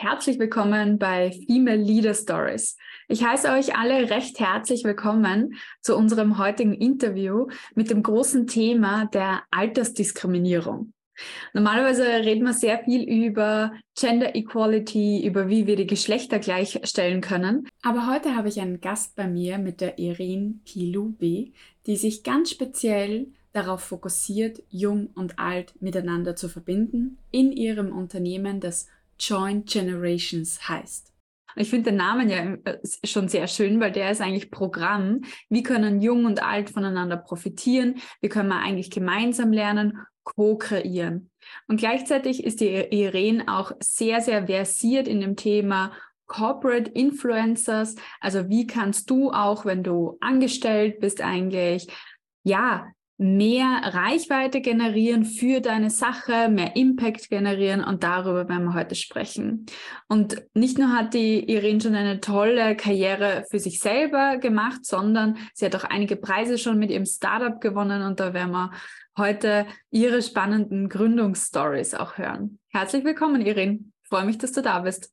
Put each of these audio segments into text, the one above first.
Herzlich willkommen bei Female Leader Stories. Ich heiße euch alle recht herzlich willkommen zu unserem heutigen Interview mit dem großen Thema der Altersdiskriminierung. Normalerweise reden wir sehr viel über Gender Equality, über wie wir die Geschlechter gleichstellen können. Aber heute habe ich einen Gast bei mir mit der Irene Kilube, die sich ganz speziell darauf fokussiert, jung und alt miteinander zu verbinden in ihrem Unternehmen, das Joint Generations heißt. Ich finde den Namen ja äh, schon sehr schön, weil der ist eigentlich Programm. Wie können Jung und Alt voneinander profitieren? Wie können wir eigentlich gemeinsam lernen, co-kreieren? Und gleichzeitig ist die Irene auch sehr, sehr versiert in dem Thema Corporate Influencers. Also wie kannst du auch, wenn du angestellt bist, eigentlich ja mehr Reichweite generieren für deine Sache, mehr Impact generieren und darüber werden wir heute sprechen. Und nicht nur hat die Irene schon eine tolle Karriere für sich selber gemacht, sondern sie hat auch einige Preise schon mit ihrem Startup gewonnen und da werden wir heute ihre spannenden Gründungsstories auch hören. Herzlich willkommen, Irene. Ich freue mich, dass du da bist.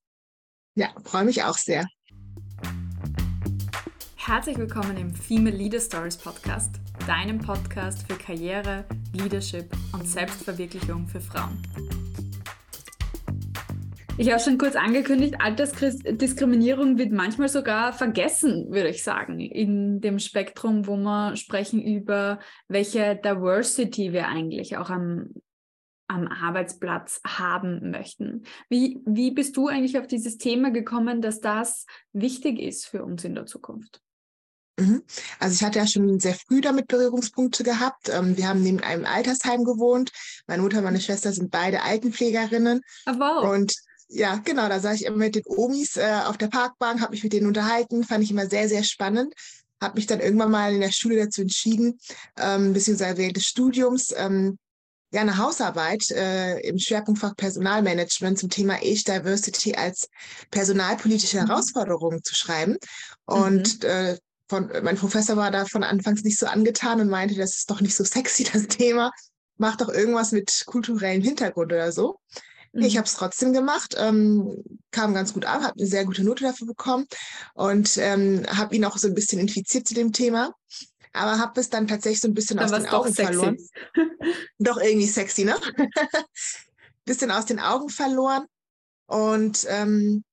Ja, freue mich auch sehr. Herzlich willkommen im Female Leader Stories Podcast deinem Podcast für Karriere, Leadership und Selbstverwirklichung für Frauen. Ich habe schon kurz angekündigt, Altersdiskriminierung wird manchmal sogar vergessen, würde ich sagen, in dem Spektrum, wo wir sprechen über, welche Diversity wir eigentlich auch am, am Arbeitsplatz haben möchten. Wie, wie bist du eigentlich auf dieses Thema gekommen, dass das wichtig ist für uns in der Zukunft? Mhm. Also ich hatte ja schon sehr früh damit Berührungspunkte gehabt. Ähm, wir haben neben einem Altersheim gewohnt. Meine Mutter und meine Schwester sind beide Altenpflegerinnen. Oh, wow. Und ja, genau, da saß ich immer mit den Omis äh, auf der Parkbank, habe mich mit denen unterhalten, fand ich immer sehr, sehr spannend. Habe mich dann irgendwann mal in der Schule dazu entschieden, ähm, beziehungsweise während des Studiums, ähm, ja, eine Hausarbeit äh, im Schwerpunktfach Personalmanagement zum Thema Age Diversity als personalpolitische mhm. Herausforderung zu schreiben. Und mhm. äh, von, mein Professor war da von Anfangs nicht so angetan und meinte, das ist doch nicht so sexy, das Thema. Mach doch irgendwas mit kulturellem Hintergrund oder so. Mhm. Ich habe es trotzdem gemacht, ähm, kam ganz gut an, habe eine sehr gute Note dafür bekommen und ähm, habe ihn auch so ein bisschen infiziert zu dem Thema. Aber habe es dann tatsächlich so ein bisschen dann aus den Augen sexy. verloren. doch irgendwie sexy, ne? bisschen aus den Augen verloren. Und ähm,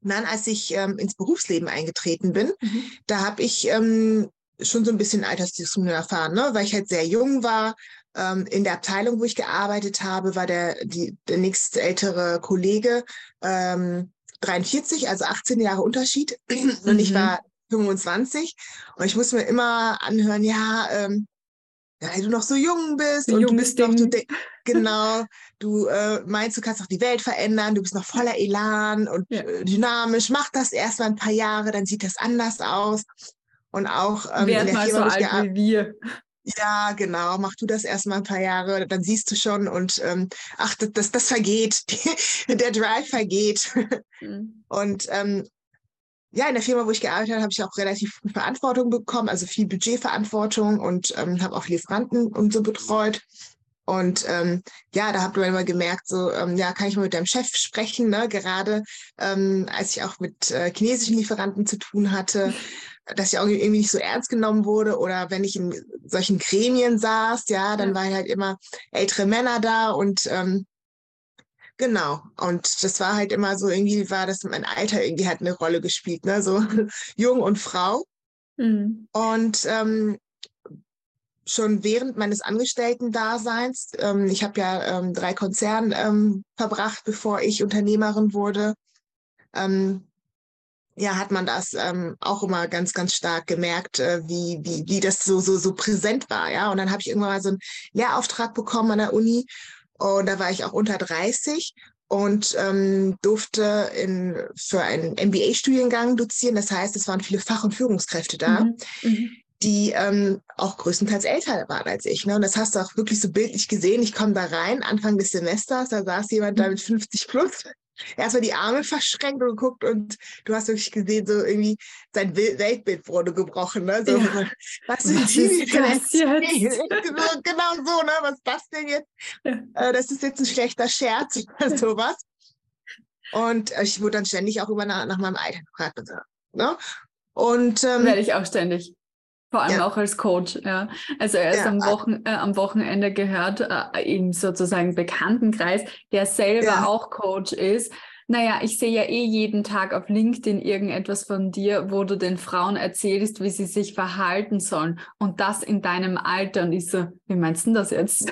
dann, als ich ähm, ins Berufsleben eingetreten bin, mhm. da habe ich ähm, schon so ein bisschen Altersdiskriminierung erfahren, ne? weil ich halt sehr jung war. Ähm, in der Abteilung, wo ich gearbeitet habe, war der, die, der nächste ältere Kollege ähm, 43, also 18 Jahre Unterschied. Mhm. Und ich mhm. war 25. Und ich musste mir immer anhören, ja, ähm, ja, weil du noch so jung bist und du bist noch, du genau, du äh, meinst, du kannst noch die Welt verändern, du bist noch voller Elan und ja. Äh, dynamisch, mach das erst mal ein paar Jahre, dann sieht das anders aus. Und auch ähm, in der mal Firma, so alt wie wir. Ja, genau. Mach du das erst mal ein paar Jahre, dann siehst du schon und ähm, ach, das, das, das vergeht. der Drive vergeht. Mhm. Und ähm, ja, in der Firma, wo ich gearbeitet habe, habe ich auch relativ viel Verantwortung bekommen, also viel Budgetverantwortung und ähm, habe auch Lieferanten und so betreut. Und ähm, ja, da habe ich immer gemerkt, so, ähm, ja, kann ich mal mit deinem Chef sprechen, ne? gerade ähm, als ich auch mit äh, chinesischen Lieferanten zu tun hatte, dass ich auch irgendwie nicht so ernst genommen wurde oder wenn ich in solchen Gremien saß, ja, dann ja. waren halt immer ältere Männer da und ähm, Genau. Und das war halt immer so, irgendwie war das mein Alter irgendwie hat eine Rolle gespielt, ne? So jung und Frau. Mhm. Und ähm, schon während meines Angestellten-Daseins, ähm, ich habe ja ähm, drei Konzerne ähm, verbracht, bevor ich Unternehmerin wurde, ähm, ja, hat man das ähm, auch immer ganz, ganz stark gemerkt, äh, wie, wie, wie das so, so, so präsent war, ja. Und dann habe ich irgendwann mal so einen Lehrauftrag bekommen an der Uni und da war ich auch unter 30 und ähm, durfte in, für einen MBA-Studiengang dozieren. Das heißt, es waren viele Fach- und Führungskräfte da, mhm. Mhm. die ähm, auch größtenteils älter waren als ich. Ne? Und das hast du auch wirklich so bildlich gesehen. Ich komme da rein, Anfang des Semesters, da saß jemand mhm. da mit 50 plus erstmal die Arme verschränkt und geguckt und du hast wirklich gesehen, so irgendwie sein Weltbild wurde gebrochen. Ne? So, ja. Was sind was die das jetzt? genau so, ne? Was ist das denn jetzt? Ja. Äh, das ist jetzt ein schlechter Scherz oder sowas. Und ich wurde dann ständig auch über nach, nach meinem Alter gefragt. Und, ne? und ähm, werde ich auch ständig. Vor allem ja. auch als Coach, ja. Also erst ja. am, Wochen, äh, am Wochenende gehört äh, im sozusagen Bekanntenkreis, der selber ja. auch Coach ist. Naja, ich sehe ja eh jeden Tag auf LinkedIn irgendetwas von dir, wo du den Frauen erzählst, wie sie sich verhalten sollen. Und das in deinem Alter. Und ich so, wie meinst du das jetzt?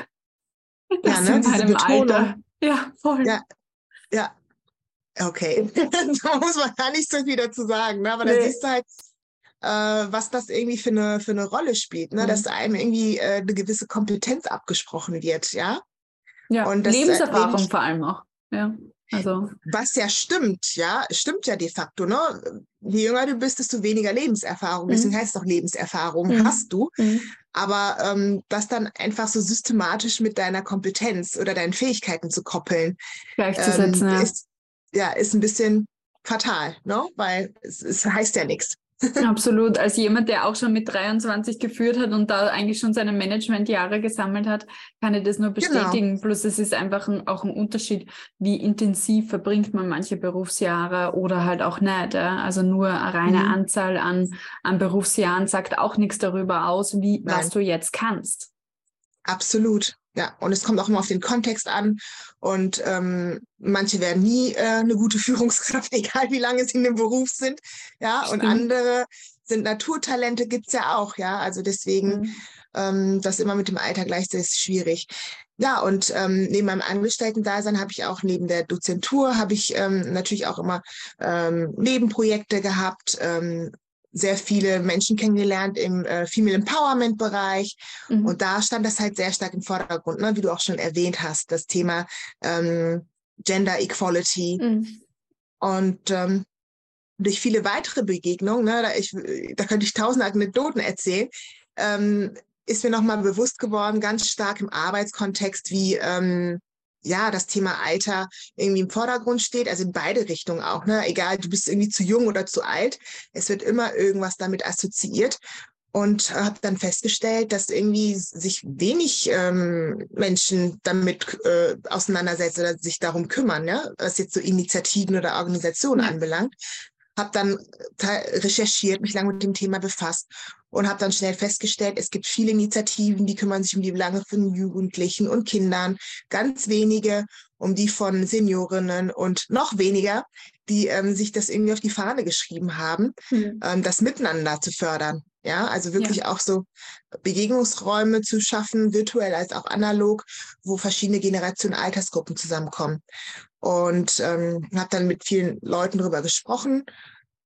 Das ja, ne? in deinem Alter. Ja, voll. Ja, ja. Okay. da muss man gar nicht so viel dazu sagen, ne? aber nee. da siehst du halt, äh, was das irgendwie für eine, für eine Rolle spielt, ne? Mhm. dass einem irgendwie äh, eine gewisse Kompetenz abgesprochen wird, ja. Ja, und das, Lebenserfahrung äh, vor allem auch. Ja. Also. Was ja stimmt, ja, stimmt ja de facto, ne? Je jünger du bist, desto weniger Lebenserfahrung. Mhm. Deswegen heißt es doch Lebenserfahrung mhm. hast du. Mhm. Aber ähm, das dann einfach so systematisch mit deiner Kompetenz oder deinen Fähigkeiten zu koppeln, gleichzusetzen, ähm, ja. Ist, ja, ist ein bisschen fatal, ne? Weil es, es heißt ja nichts. Absolut. Als jemand, der auch schon mit 23 geführt hat und da eigentlich schon seine Managementjahre gesammelt hat, kann ich das nur genau. bestätigen. Genau. Plus es ist einfach ein, auch ein Unterschied, wie intensiv verbringt man manche Berufsjahre oder halt auch nicht. Ja? Also nur eine reine mhm. Anzahl an, an Berufsjahren sagt auch nichts darüber aus, wie, was du jetzt kannst. Absolut. Ja, und es kommt auch immer auf den Kontext an. Und ähm, manche werden nie äh, eine gute Führungskraft, egal wie lange sie in dem Beruf sind. Ja, Stimmt. und andere sind Naturtalente, gibt's ja auch, ja. Also deswegen, mhm. ähm, das immer mit dem Alter gleichzeitig ist schwierig. Ja, und ähm, neben meinem Angestellten-Dasein habe ich auch neben der Dozentur habe ich ähm, natürlich auch immer ähm, Nebenprojekte gehabt, ähm, sehr viele Menschen kennengelernt im äh, Female Empowerment Bereich. Mhm. Und da stand das halt sehr stark im Vordergrund, ne? wie du auch schon erwähnt hast, das Thema ähm, Gender Equality. Mhm. Und ähm, durch viele weitere Begegnungen, ne, da, ich, da könnte ich tausend Anekdoten erzählen, ähm, ist mir nochmal bewusst geworden, ganz stark im Arbeitskontext, wie ähm, ja, das Thema Alter irgendwie im Vordergrund steht, also in beide Richtungen auch, ne? Egal, du bist irgendwie zu jung oder zu alt, es wird immer irgendwas damit assoziiert und habe dann festgestellt, dass irgendwie sich wenig ähm, Menschen damit äh, auseinandersetzen oder sich darum kümmern, ne? was jetzt so Initiativen oder Organisationen ja. anbelangt. Habe dann recherchiert, mich lange mit dem Thema befasst und habe dann schnell festgestellt, es gibt viele Initiativen, die kümmern sich um die Belange von Jugendlichen und Kindern, ganz wenige um die von Seniorinnen und noch weniger, die ähm, sich das irgendwie auf die Fahne geschrieben haben, mhm. ähm, das Miteinander zu fördern. Ja, also wirklich ja. auch so Begegnungsräume zu schaffen, virtuell als auch analog, wo verschiedene Generationen, Altersgruppen zusammenkommen. Und ähm, habe dann mit vielen Leuten darüber gesprochen,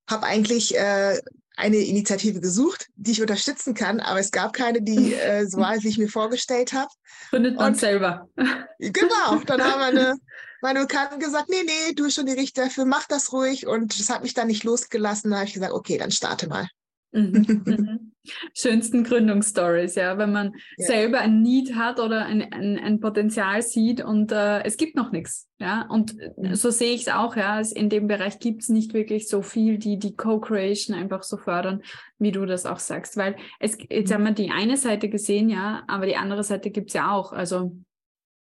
habe eigentlich äh, eine Initiative gesucht, die ich unterstützen kann, aber es gab keine, die äh, so war, wie ich mir vorgestellt habe. Findet man und, selber. Genau, dann haben meine, meine Bekannten gesagt, nee, nee, du bist schon die Richter dafür, mach das ruhig. Und das hat mich dann nicht losgelassen. Da habe ich gesagt, okay, dann starte mal. Mhm, mhm. Schönsten Gründungsstories, ja, wenn man ja. selber ein Need hat oder ein, ein, ein Potenzial sieht und äh, es gibt noch nichts, ja. Und mhm. so sehe ich es auch, ja. In dem Bereich gibt es nicht wirklich so viel, die die Co-Creation einfach so fördern, wie du das auch sagst. Weil es jetzt mhm. haben wir die eine Seite gesehen, ja, aber die andere Seite gibt es ja auch. Also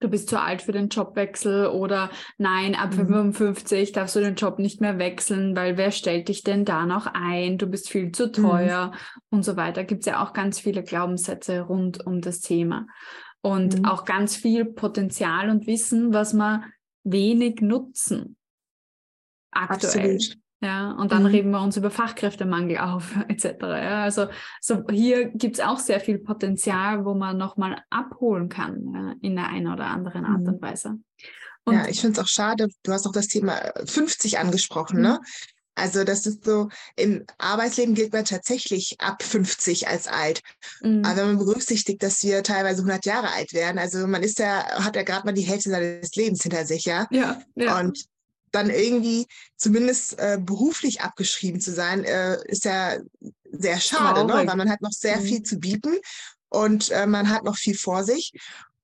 du bist zu alt für den Jobwechsel oder nein, ab mhm. 55 darfst du den Job nicht mehr wechseln, weil wer stellt dich denn da noch ein? Du bist viel zu mhm. teuer mhm. und so weiter. Gibt es ja auch ganz viele Glaubenssätze rund um das Thema und mhm. auch ganz viel Potenzial und Wissen, was wir wenig nutzen aktuell. Absolut. Ja, und dann mhm. reden wir uns über Fachkräftemangel auf, etc. Ja, also so hier gibt es auch sehr viel Potenzial, wo man nochmal abholen kann ja, in der einen oder anderen Art mhm. und Weise. Und ja, ich finde es auch schade, du hast auch das Thema 50 angesprochen, ne? Mhm. Also das ist so, im Arbeitsleben gilt man tatsächlich ab 50 als alt. Mhm. Aber wenn man berücksichtigt, dass wir teilweise 100 Jahre alt werden, also man ist ja, hat ja gerade mal die Hälfte seines Lebens hinter sich, ja. Ja. ja. Und dann irgendwie zumindest äh, beruflich abgeschrieben zu sein, äh, ist ja sehr schade, ne? weil man hat noch sehr mhm. viel zu bieten und äh, man hat noch viel vor sich.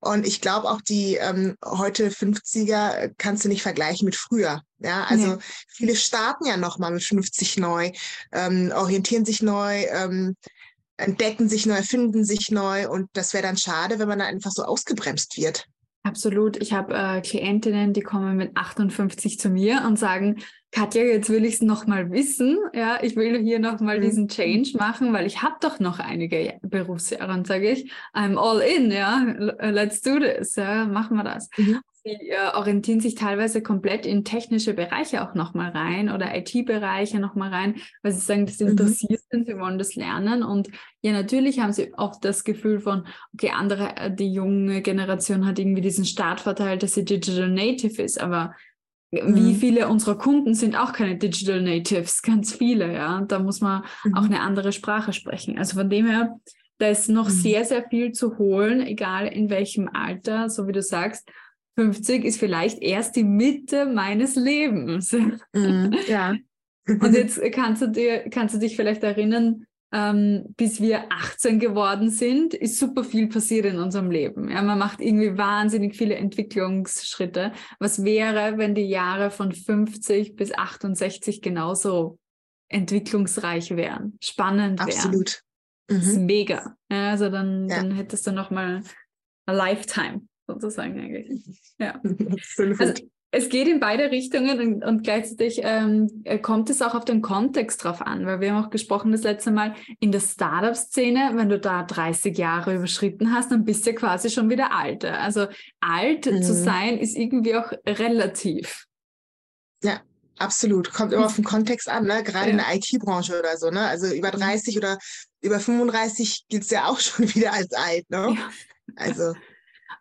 Und ich glaube auch die ähm, heute 50er kannst du nicht vergleichen mit früher. Ja, also nee. viele starten ja noch mal mit 50 neu, ähm, orientieren sich neu, ähm, entdecken sich neu, finden sich neu und das wäre dann schade, wenn man da einfach so ausgebremst wird. Absolut. Ich habe äh, Klientinnen, die kommen mit 58 zu mir und sagen, Katja, jetzt will ich es nochmal wissen. Ja, ich will hier nochmal mhm. diesen Change machen, weil ich habe doch noch einige Berufsjahre und sage ich, I'm all in, ja, let's do this, ja, machen wir das. Mhm. Sie äh, orientieren sich teilweise komplett in technische Bereiche auch nochmal rein oder IT-Bereiche nochmal rein, weil sie sagen, sie mhm. interessiert sind, sie wollen das lernen. Und ja, natürlich haben sie oft das Gefühl von, okay, andere, äh, die junge Generation hat irgendwie diesen Startvorteil, dass sie Digital Native ist, aber mhm. wie viele unserer Kunden sind auch keine Digital Natives? Ganz viele, ja. Und da muss man mhm. auch eine andere Sprache sprechen. Also von dem her, da ist noch mhm. sehr, sehr viel zu holen, egal in welchem Alter, so wie du sagst. 50 ist vielleicht erst die Mitte meines Lebens. Mm, ja. Und jetzt kannst du dir, kannst du dich vielleicht erinnern, ähm, bis wir 18 geworden sind, ist super viel passiert in unserem Leben. Ja, man macht irgendwie wahnsinnig viele Entwicklungsschritte. Was wäre, wenn die Jahre von 50 bis 68 genauso entwicklungsreich wären, spannend wären? Absolut. Mhm. Das ist mhm. mega. Ja, also dann, ja. dann hättest du noch mal a lifetime sozusagen eigentlich. Ja. Also, es geht in beide Richtungen und, und gleichzeitig ähm, äh, kommt es auch auf den Kontext drauf an, weil wir haben auch gesprochen das letzte Mal in der Startup-Szene, wenn du da 30 Jahre überschritten hast, dann bist du quasi schon wieder alt. Also alt mhm. zu sein ist irgendwie auch relativ. Ja, absolut. Kommt immer auf den Kontext an, ne? gerade ja. in der IT-Branche oder so. Ne? Also über 30 mhm. oder über 35 gilt es ja auch schon wieder als alt. Ne? Ja. Also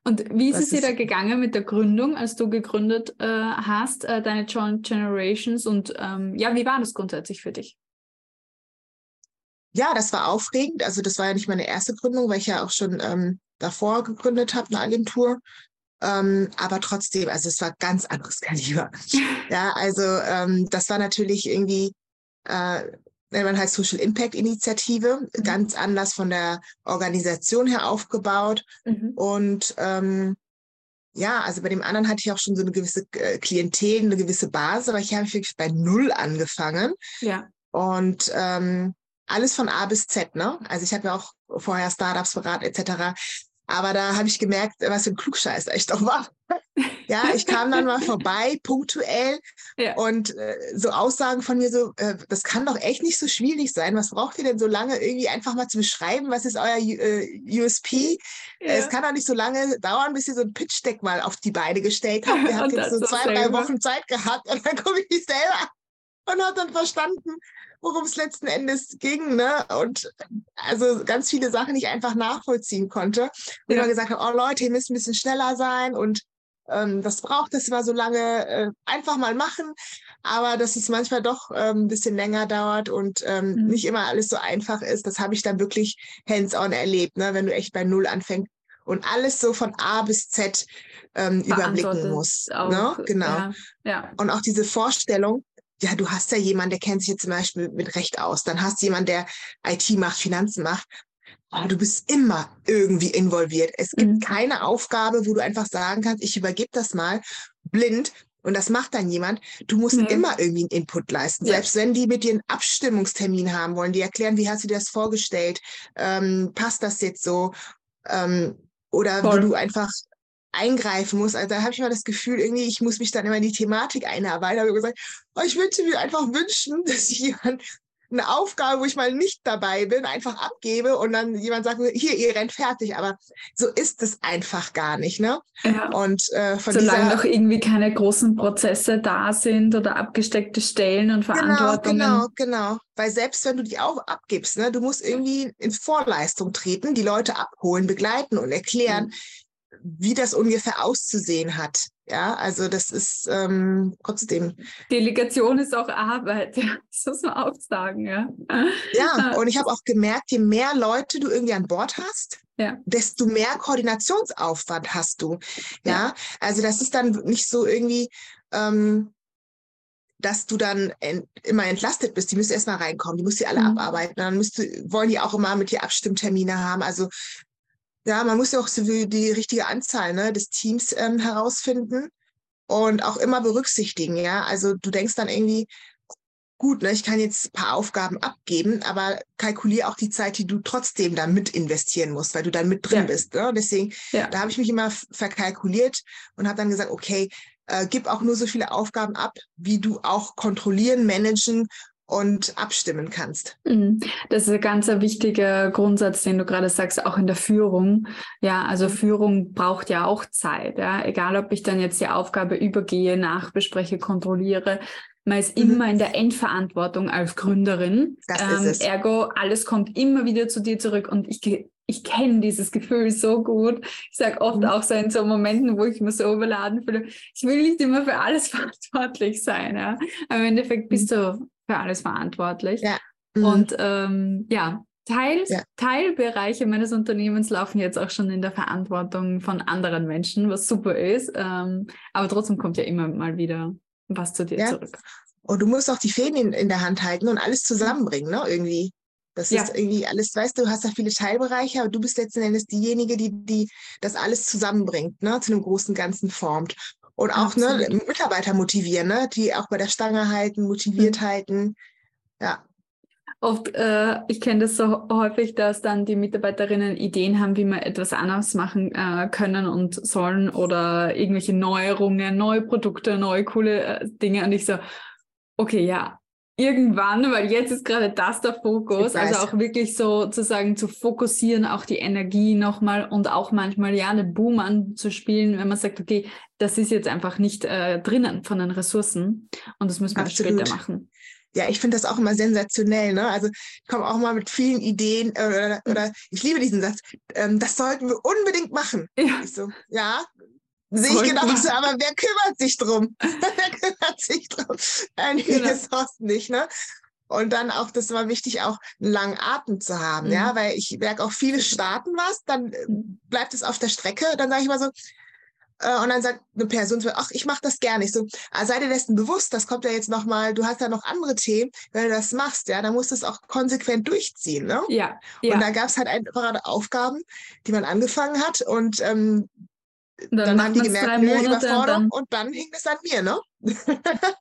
und wie ist es dir da gegangen mit der Gründung, als du gegründet äh, hast, äh, deine Joint Generations? Und ähm, ja, wie war das grundsätzlich für dich? Ja, das war aufregend. Also das war ja nicht meine erste Gründung, weil ich ja auch schon ähm, davor gegründet habe, eine Agentur. Ähm, aber trotzdem, also es war ganz anderes Kaliber. ja, also ähm, das war natürlich irgendwie äh, man halt Social Impact Initiative, mhm. ganz anders von der Organisation her aufgebaut. Mhm. Und ähm, ja, also bei dem anderen hatte ich auch schon so eine gewisse äh, Klientel, eine gewisse Basis, aber ich habe wirklich bei Null angefangen. Ja. Und ähm, alles von A bis Z, ne? Also ich habe ja auch vorher Startups beraten etc. Aber da habe ich gemerkt, was für ein Klugscheißer ich doch war. ja, ich kam dann mal vorbei, punktuell. Ja. Und äh, so Aussagen von mir so, äh, das kann doch echt nicht so schwierig sein. Was braucht ihr denn so lange irgendwie einfach mal zu beschreiben? Was ist euer äh, USP? Ja. es kann doch nicht so lange dauern, bis ihr so ein Pitch-Deck mal auf die Beine gestellt habt. Ihr habt jetzt so zwei, drei Wochen Zeit gehabt und dann gucke ich mich selber und habe dann verstanden, worum es letzten Endes ging. Ne? Und also ganz viele Sachen, die ich einfach nachvollziehen konnte. Und ja. immer gesagt habe, oh Leute, ihr müsst ein bisschen schneller sein und ähm, das braucht es immer so lange, äh, einfach mal machen. Aber dass es manchmal doch ähm, ein bisschen länger dauert und ähm, mhm. nicht immer alles so einfach ist, das habe ich dann wirklich hands-on erlebt, ne? wenn du echt bei Null anfängst und alles so von A bis Z ähm, überblicken musst. Auch, ne? Genau. Ja, ja. Und auch diese Vorstellung, ja, du hast ja jemanden, der kennt sich jetzt zum Beispiel mit Recht aus. Dann hast du jemanden, der IT macht, Finanzen macht. Aber du bist immer irgendwie involviert. Es gibt mhm. keine Aufgabe, wo du einfach sagen kannst, ich übergebe das mal blind und das macht dann jemand. Du musst mhm. immer irgendwie einen Input leisten. Ja. Selbst wenn die mit dir einen Abstimmungstermin haben wollen, die erklären, wie hast du dir das vorgestellt? Ähm, passt das jetzt so? Ähm, oder Voll. wo du einfach eingreifen muss. Also da habe ich mal das Gefühl, irgendwie, ich muss mich dann immer in die Thematik einarbeiten. Da habe ich gesagt, oh, ich würde mir einfach wünschen, dass ich jemand eine Aufgabe, wo ich mal nicht dabei bin, einfach abgebe und dann jemand sagt, hier, ihr rennt fertig. Aber so ist es einfach gar nicht. Ne? Ja. Und äh, von Solange noch irgendwie keine großen Prozesse da sind oder abgesteckte Stellen und genau, Verantwortungen. Genau, genau, genau. Weil selbst wenn du die auch abgibst, ne, du musst irgendwie in Vorleistung treten, die Leute abholen, begleiten und erklären, mhm wie das ungefähr auszusehen hat. Ja, also das ist ähm, trotzdem. Delegation ist auch Arbeit, ja. das muss man auch sagen, ja. Ja, und ich habe auch gemerkt, je mehr Leute du irgendwie an Bord hast, ja. desto mehr Koordinationsaufwand hast du. Ja, ja. also das ist dann nicht so irgendwie, ähm, dass du dann ent immer entlastet bist. Die müssen erstmal reinkommen, die musst du alle mhm. abarbeiten. Dann müsst du, wollen die auch immer mit dir Abstimmtermine haben. Also ja, man muss ja auch so die richtige Anzahl ne, des Teams ähm, herausfinden und auch immer berücksichtigen. Ja, also du denkst dann irgendwie, gut, ne, ich kann jetzt ein paar Aufgaben abgeben, aber kalkuliere auch die Zeit, die du trotzdem da mit investieren musst, weil du dann mit drin ja. bist. Ne? Deswegen, ja. da habe ich mich immer verkalkuliert und habe dann gesagt, okay, äh, gib auch nur so viele Aufgaben ab, wie du auch kontrollieren, managen und abstimmen kannst. Mhm. Das ist ein ganz wichtiger Grundsatz, den du gerade sagst, auch in der Führung. Ja, also mhm. Führung braucht ja auch Zeit. Ja, egal ob ich dann jetzt die Aufgabe übergehe, nachbespreche, kontrolliere. Man ist mhm. immer in der Endverantwortung als Gründerin. Das ähm, ist es. Ergo, alles kommt immer wieder zu dir zurück und ich ich kenne dieses Gefühl so gut. Ich sage oft mhm. auch so in so Momenten, wo ich mich so überladen fühle, ich will nicht immer für alles verantwortlich sein. Ja? Aber im Endeffekt bist mhm. du für alles verantwortlich. Ja. Mhm. Und ähm, ja, Teil, ja. Teilbereiche meines Unternehmens laufen jetzt auch schon in der Verantwortung von anderen Menschen, was super ist. Ähm, aber trotzdem kommt ja immer mal wieder was zu dir ja. zurück. Und du musst auch die Fäden in, in der Hand halten und alles zusammenbringen, ne? Irgendwie. Das ja. ist irgendwie alles, weißt du, du hast da viele Teilbereiche, aber du bist letzten Endes diejenige, die, die das alles zusammenbringt, ne, zu einem großen Ganzen formt. Und auch ne, Mitarbeiter motivieren, ne? die auch bei der Stange halten, motiviert mhm. halten. Ja. Oft, äh, ich kenne das so häufig, dass dann die Mitarbeiterinnen Ideen haben, wie man etwas anders machen äh, können und sollen oder irgendwelche Neuerungen, neue Produkte, neue coole äh, Dinge. Und ich so, okay, ja, irgendwann, weil jetzt ist gerade das der Fokus, also auch wirklich so sozusagen zu fokussieren, auch die Energie nochmal und auch manchmal ja eine Boom anzuspielen, wenn man sagt, okay, das ist jetzt einfach nicht äh, drinnen von den Ressourcen und das müssen wir Absolut. später machen. Ja, ich finde das auch immer sensationell. Ne? Also ich komme auch mal mit vielen Ideen äh, oder, oder ich liebe diesen Satz. Ähm, das sollten wir unbedingt machen. Ja. So, ja, Sehe ich genauso, aber wer kümmert sich drum? wer kümmert sich drum? Einige genau. Ressourcen nicht, ne? Und dann auch, das war wichtig, auch einen langen Atem zu haben, mhm. ja, weil ich merke auch, viele starten was, dann äh, bleibt es auf der Strecke, dann sage ich mal so, äh, und dann sagt eine Person, ach, ich mache das gerne. Ich so, ah, sei dir dessen bewusst, das kommt ja jetzt nochmal, du hast ja noch andere Themen, wenn du das machst, ja, dann musst du es auch konsequent durchziehen, ne? Ja. ja. Und da gab es halt einfach Aufgaben, die man angefangen hat und ähm, dann, dann haben die gemerkt, nö, Überforderung und, und dann hing es an mir, ne?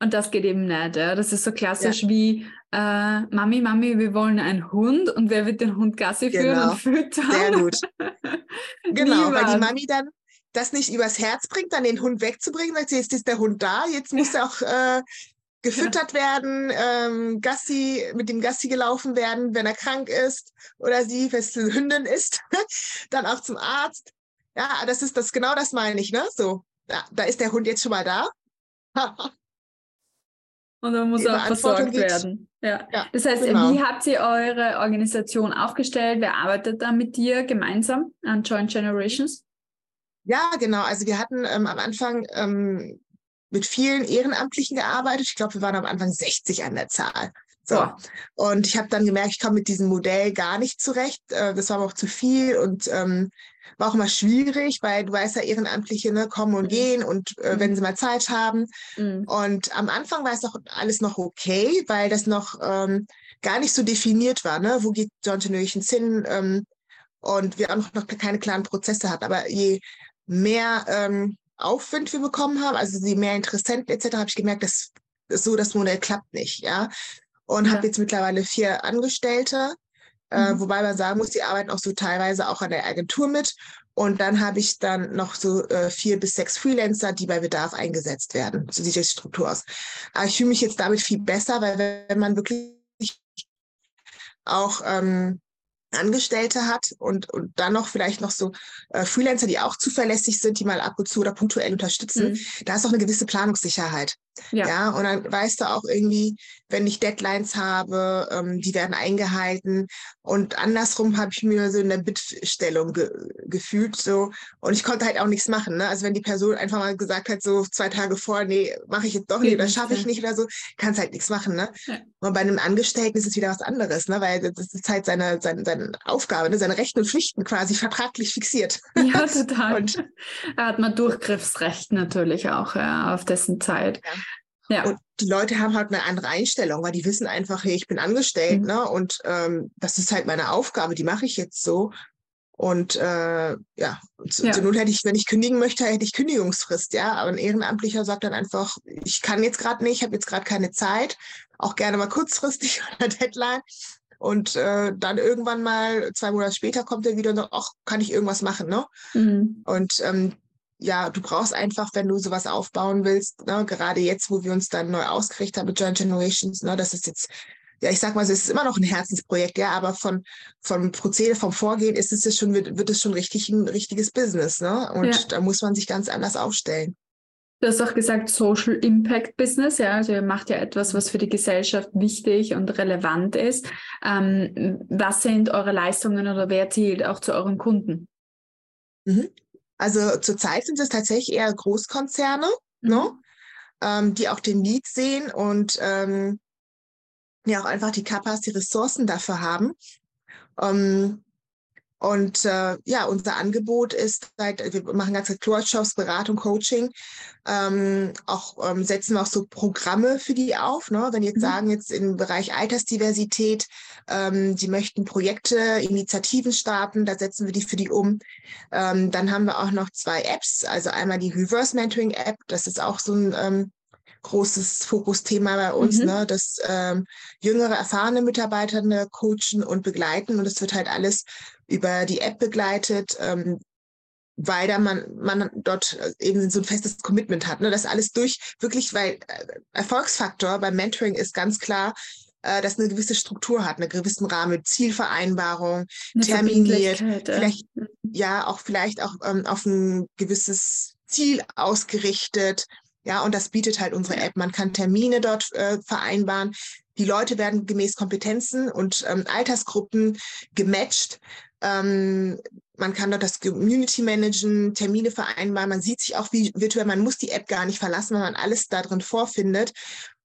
und das geht eben nicht. Ja? Das ist so klassisch ja. wie äh, Mami, Mami, wir wollen einen Hund und wer wird den Hund Gassi führen genau. und füttern? Sehr gut. genau, weil die Mami dann das nicht übers Herz bringt, dann den Hund wegzubringen, sie, jetzt ist der Hund da, jetzt muss er auch äh, gefüttert ja. werden, ähm, Gassi, mit dem Gassi gelaufen werden, wenn er krank ist oder sie, wenn es eine Hündin ist, dann auch zum Arzt. Ja, das ist das, genau das meine ich, ne? So, da, da ist der Hund jetzt schon mal da. Und dann muss er auch versorgt werden. Ja. ja. das heißt, genau. wie habt ihr eure Organisation aufgestellt? Wer arbeitet da mit dir gemeinsam an Joint Generations? Ja, genau. Also wir hatten ähm, am Anfang ähm, mit vielen Ehrenamtlichen gearbeitet. Ich glaube, wir waren am Anfang 60 an der Zahl. So. Und ich habe dann gemerkt, ich komme mit diesem Modell gar nicht zurecht. Äh, das war aber auch zu viel und ähm, war auch immer schwierig, weil du weißt ja, Ehrenamtliche ne, kommen und mhm. gehen und äh, wenn sie mal Zeit haben. Mhm. Und am Anfang war es doch alles noch okay, weil das noch ähm, gar nicht so definiert war, ne? wo geht John Generations hin ähm, und wir auch noch, noch keine klaren Prozesse hatten. Aber je mehr ähm, Aufwind wir bekommen haben, also je mehr Interessenten etc., habe ich gemerkt, dass so das Modell klappt nicht, ja. Und ja. habe jetzt mittlerweile vier Angestellte äh, mhm. wobei man sagen muss, die arbeiten auch so teilweise auch an der Agentur mit. Und dann habe ich dann noch so äh, vier bis sechs Freelancer, die bei Bedarf eingesetzt werden. So sieht die Struktur aus. Aber ich fühle mich jetzt damit viel besser, weil wenn man wirklich auch ähm, Angestellte hat und, und dann noch vielleicht noch so äh, Freelancer, die auch zuverlässig sind, die mal ab und zu oder punktuell unterstützen, mhm. da ist auch eine gewisse Planungssicherheit. Ja. ja, und dann weißt du auch irgendwie, wenn ich Deadlines habe, ähm, die werden eingehalten. Und andersrum habe ich mir so in der Bittstellung ge gefühlt so und ich konnte halt auch nichts machen. Ne? Also wenn die Person einfach mal gesagt hat, so zwei Tage vor, nee, mache ich jetzt doch nicht, oder schaffe ich nicht oder so, kannst halt nichts machen. Ne? Ja. Und bei einem Angestellten ist es wieder was anderes, ne? weil das ist halt seine, seine, seine Aufgabe, ne? seine Rechte und Pflichten quasi vertraglich fixiert. Ja, total. und, da hat man Durchgriffsrecht natürlich auch ja, auf dessen Zeit. Ja. Ja. Und die Leute haben halt eine andere Einstellung, weil die wissen einfach, hey, ich bin angestellt, mhm. ne? Und ähm, das ist halt meine Aufgabe, die mache ich jetzt so. Und äh, ja, zu, ja. zur Not hätte ich, wenn ich kündigen möchte, hätte ich Kündigungsfrist, ja. Aber ein Ehrenamtlicher sagt dann einfach, ich kann jetzt gerade nicht, ich habe jetzt gerade keine Zeit, auch gerne mal kurzfristig oder Deadline. Und äh, dann irgendwann mal, zwei Monate später, kommt er wieder und sagt, ach, kann ich irgendwas machen, ne? Mhm. Und ähm, ja, du brauchst einfach, wenn du sowas aufbauen willst, ne, gerade jetzt, wo wir uns dann neu ausgerichtet haben mit Joint Generations, ne, das ist jetzt, ja, ich sag mal, es ist immer noch ein Herzensprojekt, ja, aber von, vom Prozedere, vom Vorgehen ist es schon, wird, wird es schon richtig ein richtiges Business, ne? Und ja. da muss man sich ganz anders aufstellen. Du hast auch gesagt Social Impact Business, ja, also ihr macht ja etwas, was für die Gesellschaft wichtig und relevant ist. Ähm, was sind eure Leistungen oder wer zählt auch zu euren Kunden? Mhm. Also zurzeit sind es tatsächlich eher Großkonzerne, mhm. ne? Ähm, die auch den Need sehen und ähm, ja auch einfach die Kapas, die Ressourcen dafür haben. Ähm, und äh, ja, unser Angebot ist, seit, wir machen ganze Workshops, Beratung, Coaching, ähm, auch ähm, setzen wir auch so Programme für die auf. Ne? Wenn jetzt mhm. sagen, jetzt im Bereich Altersdiversität, ähm, die möchten Projekte, Initiativen starten, da setzen wir die für die um. Ähm, dann haben wir auch noch zwei Apps, also einmal die Reverse Mentoring App, das ist auch so ein ähm, großes Fokusthema bei uns, mhm. ne, dass ähm, jüngere, erfahrene Mitarbeiter ne, coachen und begleiten. Und es wird halt alles über die App begleitet, ähm, weil da man, man dort eben so ein festes Commitment hat. Ne? Das alles durch, wirklich, weil äh, Erfolgsfaktor beim Mentoring ist ganz klar, äh, dass eine gewisse Struktur hat, einen gewissen Rahmen, Zielvereinbarung, eine terminiert, vielleicht, ja, auch vielleicht auch ähm, auf ein gewisses Ziel ausgerichtet. Ja, und das bietet halt unsere App. Man kann Termine dort äh, vereinbaren. Die Leute werden gemäß Kompetenzen und ähm, Altersgruppen gematcht. Ähm, man kann dort das Community managen, Termine vereinbaren. Man sieht sich auch wie virtuell. Man muss die App gar nicht verlassen, weil man alles da drin vorfindet.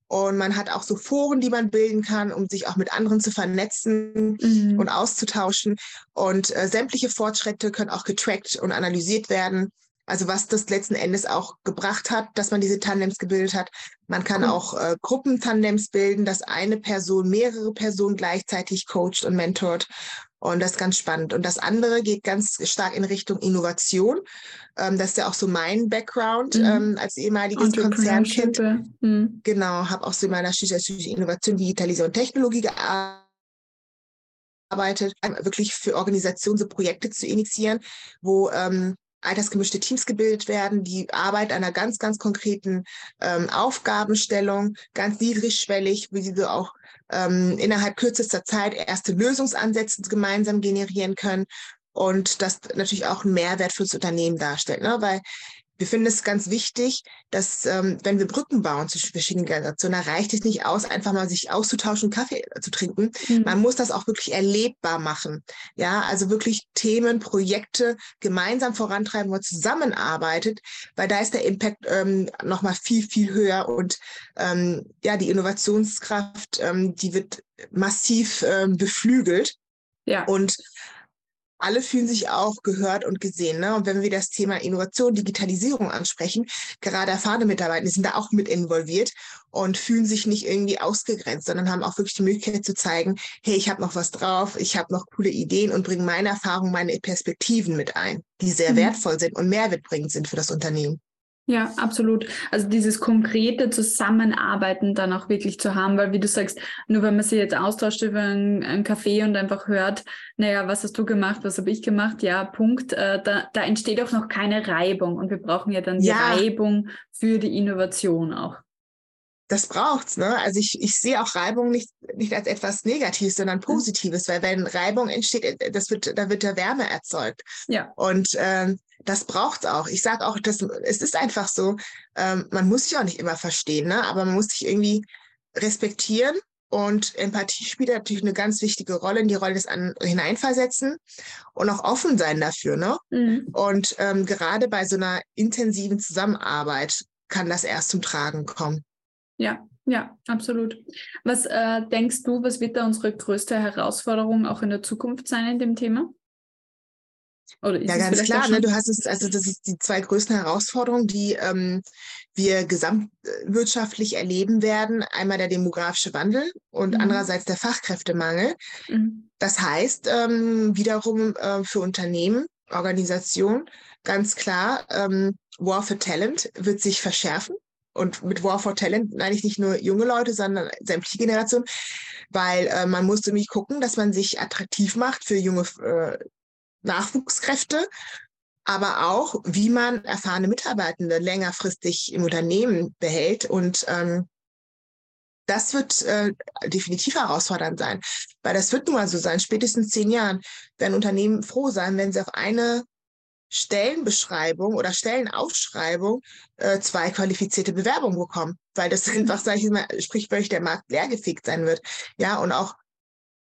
Und man hat auch so Foren, die man bilden kann, um sich auch mit anderen zu vernetzen mhm. und auszutauschen. Und äh, sämtliche Fortschritte können auch getrackt und analysiert werden. Also was das letzten Endes auch gebracht hat, dass man diese Tandems gebildet hat. Man kann cool. auch äh, Gruppentandems bilden, dass eine Person mehrere Personen gleichzeitig coacht und mentort. Und das ist ganz spannend. Und das andere geht ganz stark in Richtung Innovation. Ähm, das ist ja auch so mein Background mhm. ähm, als ehemaliges Konzernkind. Mhm. Genau, habe auch so in meiner Studie Innovation, Digitalisierung und Technologie gearbeitet wirklich für Organisationen so Projekte zu initiieren, wo ähm, altersgemischte Teams gebildet werden, die Arbeit einer ganz, ganz konkreten ähm, Aufgabenstellung, ganz niedrigschwellig, wie sie so auch ähm, innerhalb kürzester Zeit erste Lösungsansätze gemeinsam generieren können und das natürlich auch einen Mehrwert fürs Unternehmen darstellt, ne? weil wir finden es ganz wichtig, dass ähm, wenn wir Brücken bauen zwischen verschiedenen Generationen, da reicht es nicht aus, einfach mal sich auszutauschen, Kaffee zu trinken. Mhm. Man muss das auch wirklich erlebbar machen. Ja, also wirklich Themen, Projekte gemeinsam vorantreiben, wo man zusammenarbeitet, weil da ist der Impact ähm, nochmal viel, viel höher und ähm, ja, die Innovationskraft, ähm, die wird massiv ähm, beflügelt. Ja. Und alle fühlen sich auch gehört und gesehen. Ne? Und wenn wir das Thema Innovation, Digitalisierung ansprechen, gerade erfahrene Mitarbeiter sind da auch mit involviert und fühlen sich nicht irgendwie ausgegrenzt, sondern haben auch wirklich die Möglichkeit zu zeigen, hey, ich habe noch was drauf, ich habe noch coole Ideen und bringe meine Erfahrungen, meine Perspektiven mit ein, die sehr mhm. wertvoll sind und mehrwertbringend sind für das Unternehmen. Ja, absolut. Also dieses konkrete Zusammenarbeiten dann auch wirklich zu haben, weil wie du sagst, nur wenn man sich jetzt austauscht über einen, einen Café und einfach hört, naja, was hast du gemacht, was habe ich gemacht, ja, Punkt, äh, da, da entsteht auch noch keine Reibung und wir brauchen ja dann die ja. Reibung für die Innovation auch. Das braucht's, ne? Also ich, ich sehe auch Reibung nicht, nicht als etwas Negatives, sondern mhm. Positives, weil wenn Reibung entsteht, äh, das wird, da wird der Wärme erzeugt. Ja. Und ähm, das braucht auch. Ich sage auch, das, es ist einfach so, ähm, man muss sich auch nicht immer verstehen, ne? aber man muss sich irgendwie respektieren und Empathie spielt natürlich eine ganz wichtige Rolle in die Rolle des An Hineinversetzen und auch offen sein dafür. Ne? Mhm. Und ähm, gerade bei so einer intensiven Zusammenarbeit kann das erst zum Tragen kommen. Ja, ja, absolut. Was äh, denkst du, was wird da unsere größte Herausforderung auch in der Zukunft sein in dem Thema? Ja, ganz klar. Ne? Du hast es, also das ist die zwei größten Herausforderungen, die ähm, wir gesamtwirtschaftlich erleben werden. Einmal der demografische Wandel und mhm. andererseits der Fachkräftemangel. Mhm. Das heißt ähm, wiederum äh, für Unternehmen, Organisationen ganz klar, ähm, War for Talent wird sich verschärfen. Und mit War for Talent meine ich nicht nur junge Leute, sondern sämtliche Generationen, weil äh, man muss nämlich gucken, dass man sich attraktiv macht für junge äh, Nachwuchskräfte, aber auch, wie man erfahrene Mitarbeitende längerfristig im Unternehmen behält. Und ähm, das wird äh, definitiv herausfordernd sein, weil das wird nun mal so sein. Spätestens zehn Jahren werden Unternehmen froh sein, wenn sie auf eine Stellenbeschreibung oder Stellenausschreibung äh, zwei qualifizierte Bewerbungen bekommen, weil das einfach, sage ich mal, sprichwörtlich der Markt leergefegt sein wird. Ja, und auch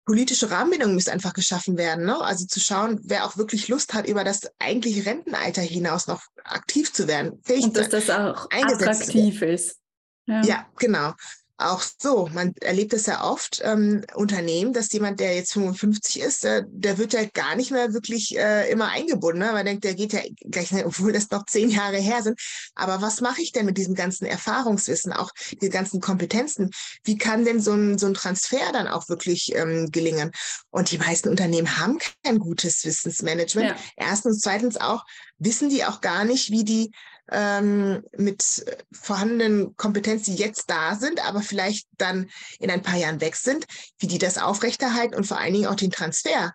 politische Rahmenbedingungen müssen einfach geschaffen werden. Ne? Also zu schauen, wer auch wirklich Lust hat, über das eigentliche Rentenalter hinaus noch aktiv zu werden. Und dass das auch attraktiv ist. Ja. ja, genau auch so. Man erlebt es ja oft, ähm, Unternehmen, dass jemand, der jetzt 55 ist, äh, der wird ja gar nicht mehr wirklich äh, immer eingebunden. Ne? Man denkt, der geht ja gleich, obwohl das noch zehn Jahre her sind. Aber was mache ich denn mit diesem ganzen Erfahrungswissen, auch die ganzen Kompetenzen? Wie kann denn so ein, so ein Transfer dann auch wirklich ähm, gelingen? Und die meisten Unternehmen haben kein gutes Wissensmanagement. Ja. Erstens, zweitens auch, wissen die auch gar nicht, wie die ähm, mit vorhandenen Kompetenzen, die jetzt da sind, aber vielleicht dann in ein paar Jahren weg sind, wie die das aufrechterhalten und vor allen Dingen auch den Transfer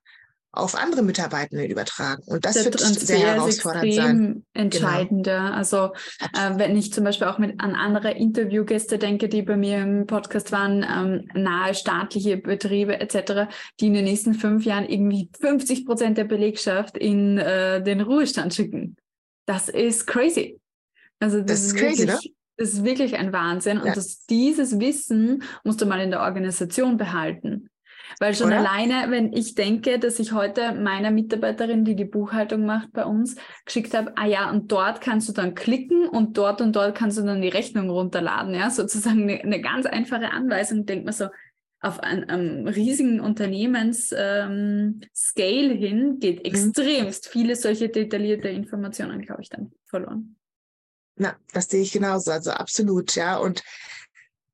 auf andere Mitarbeitende übertragen. Und das Der wird Transfer sehr herausfordernd ist extrem sein. Entscheidender. Genau. Also äh, wenn ich zum Beispiel auch mit an andere Interviewgäste denke, die bei mir im Podcast waren, ähm, nahe staatliche Betriebe etc., die in den nächsten fünf Jahren irgendwie 50 Prozent der Belegschaft in äh, den Ruhestand schicken. Das ist crazy. Also das, das ist crazy, wirklich, ne? Das ist wirklich ein Wahnsinn. Ja. Und das, dieses Wissen musst du mal in der Organisation behalten. Weil schon Oder? alleine, wenn ich denke, dass ich heute meiner Mitarbeiterin, die die Buchhaltung macht bei uns, geschickt habe, ah ja, und dort kannst du dann klicken und dort und dort kannst du dann die Rechnung runterladen, ja, sozusagen eine, eine ganz einfache Anweisung, denkt man so, auf einem riesigen Unternehmens-Scale ähm, hin geht mhm. extremst viele solche detaillierte Informationen, glaube ich, dann verloren. Na, das sehe ich genauso, also absolut, ja. Und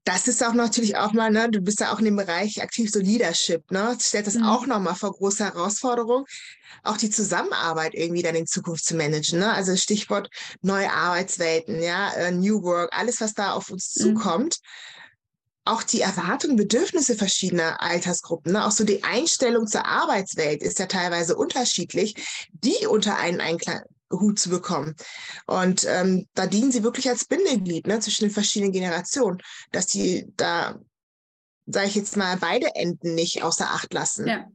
das ist auch natürlich auch mal, ne, du bist ja auch in dem Bereich aktiv so Leadership, ne? Das stellt das mhm. auch nochmal vor große Herausforderungen, auch die Zusammenarbeit irgendwie dann in Zukunft zu managen, ne? Also Stichwort neue Arbeitswelten, ja, äh, New Work, alles, was da auf uns mhm. zukommt. Auch die Erwartungen, Bedürfnisse verschiedener Altersgruppen, ne? auch so die Einstellung zur Arbeitswelt ist ja teilweise unterschiedlich, die unter einen Einklang Hut zu bekommen. Und ähm, da dienen sie wirklich als Bindeglied ne, zwischen den verschiedenen Generationen, dass die da, sage ich jetzt mal, beide Enden nicht außer Acht lassen. Ja.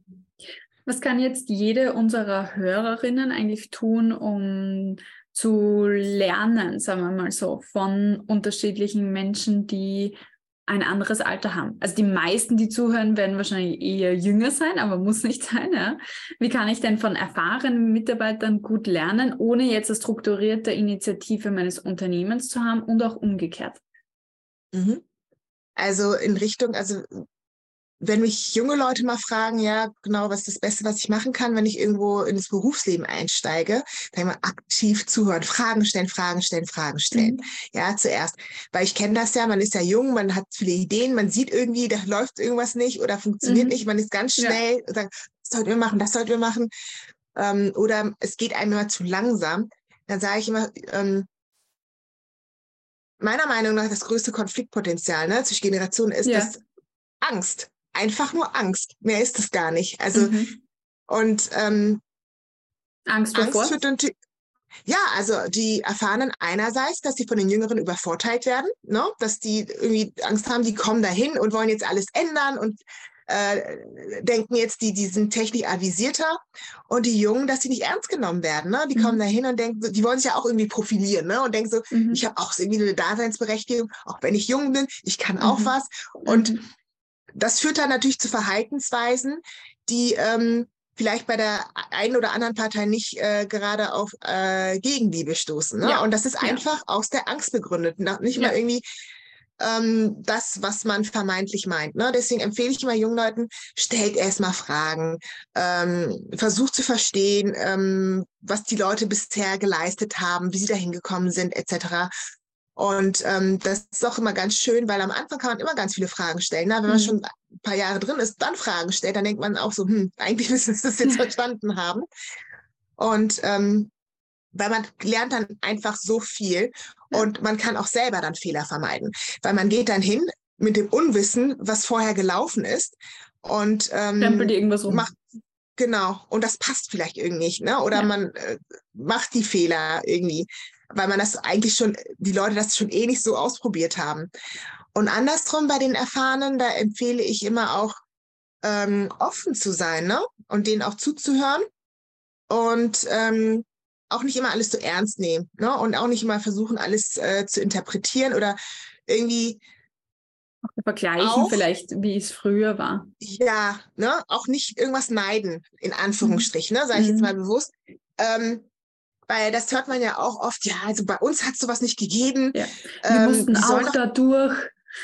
Was kann jetzt jede unserer Hörerinnen eigentlich tun, um zu lernen, sagen wir mal so, von unterschiedlichen Menschen, die ein anderes Alter haben. Also die meisten, die zuhören, werden wahrscheinlich eher jünger sein, aber muss nicht sein. Ja? Wie kann ich denn von erfahrenen Mitarbeitern gut lernen, ohne jetzt eine strukturierte Initiative meines Unternehmens zu haben und auch umgekehrt? Mhm. Also in Richtung, also wenn mich junge Leute mal fragen, ja, genau, was ist das Beste, was ich machen kann, wenn ich irgendwo ins Berufsleben einsteige, dann immer aktiv zuhören, Fragen stellen, Fragen stellen, Fragen stellen. Mhm. Ja, zuerst. Weil ich kenne das ja, man ist ja jung, man hat viele Ideen, man sieht irgendwie, da läuft irgendwas nicht oder funktioniert mhm. nicht, man ist ganz schnell ja. und sagt, das sollten wir machen, das sollten wir machen. Ähm, oder es geht einem immer zu langsam. Dann sage ich immer, ähm, meiner Meinung nach das größte Konfliktpotenzial ne, zwischen Generationen ist ja. das Angst einfach nur Angst. Mehr ist es gar nicht. Also mhm. und ähm, Angst, Angst führt natürlich. Ja, also die erfahren einerseits, dass sie von den Jüngeren übervorteilt werden, ne? dass die irgendwie Angst haben, die kommen dahin und wollen jetzt alles ändern und äh, denken jetzt, die, die sind technisch avisierter und die Jungen, dass sie nicht ernst genommen werden. Ne? Die mhm. kommen dahin und denken, die wollen sich ja auch irgendwie profilieren ne? und denken so, mhm. ich habe auch irgendwie eine Daseinsberechtigung, auch wenn ich jung bin, ich kann auch mhm. was. Und mhm das führt dann natürlich zu Verhaltensweisen, die ähm, vielleicht bei der einen oder anderen Partei nicht äh, gerade auf äh, Gegenliebe stoßen. Ne? Ja. Und das ist einfach ja. aus der Angst begründet. Nicht ja. mal irgendwie ähm, das, was man vermeintlich meint. Ne? Deswegen empfehle ich immer jungen Leuten, stellt erstmal Fragen, ähm, versucht zu verstehen, ähm, was die Leute bisher geleistet haben, wie sie da hingekommen sind, etc. Und ähm, das ist auch immer ganz schön, weil am Anfang kann man immer ganz viele Fragen stellen. Ne? Wenn man mhm. schon ein paar Jahre drin ist, dann Fragen stellt, dann denkt man auch so, hm, eigentlich müssen sie das jetzt verstanden haben. Und ähm, weil man lernt dann einfach so viel und man kann auch selber dann Fehler vermeiden, weil man geht dann hin mit dem Unwissen, was vorher gelaufen ist und ähm, irgendwas rum. macht genau und das passt vielleicht irgendwie nicht, ne? Oder ja. man äh, macht die Fehler irgendwie, weil man das eigentlich schon die Leute das schon eh nicht so ausprobiert haben. Und andersrum bei den Erfahrenen, da empfehle ich immer auch ähm, offen zu sein, ne? Und denen auch zuzuhören und ähm, auch nicht immer alles so ernst nehmen ne? und auch nicht immer versuchen, alles äh, zu interpretieren oder irgendwie vergleichen auch, vielleicht, wie es früher war. Ja, ne? auch nicht irgendwas neiden, in Anführungsstrichen, ne? sage ich mhm. jetzt mal bewusst. Ähm, weil das hört man ja auch oft, ja, also bei uns hat es sowas nicht gegeben. Ja. Wir ähm, mussten auch dadurch.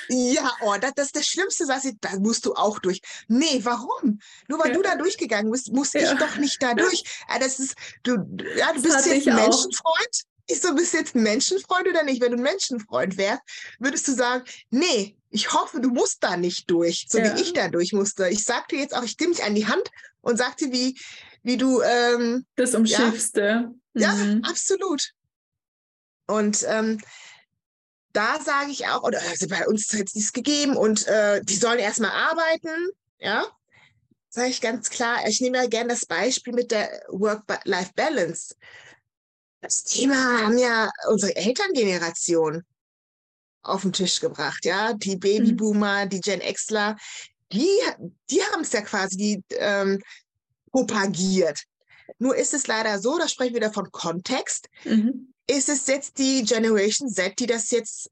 Ja, oh, das, das ist das Schlimmste, was ich, da musst du auch durch. Nee, warum? Nur weil ja. du da durchgegangen bist, muss ja. ich doch nicht da durch. Ja, das ist, du, ja, du bist jetzt ein Menschenfreund. Ich so, bist jetzt ein Menschenfreund oder nicht? Wenn du ein Menschenfreund wärst, würdest du sagen, nee, ich hoffe, du musst da nicht durch, so wie ich da durch musste. Ich sagte jetzt auch, ich nehme dich an die Hand und sagte, wie, wie du ähm, das umschiffste. Ja, mhm. ja absolut. Und ähm, da sage ich auch, oder also bei uns hat es nichts gegeben und äh, die sollen erstmal arbeiten, ja. Sage ich ganz klar, ich nehme ja gerne das Beispiel mit der Work-Life-Balance. Das Thema haben ja unsere Elterngeneration auf den Tisch gebracht, ja. Die mhm. Babyboomer, die Gen Xler, die, die haben es ja quasi die, ähm, propagiert. Nur ist es leider so, da sprechen wir wieder von Kontext. Mhm ist es jetzt die Generation Z, die das jetzt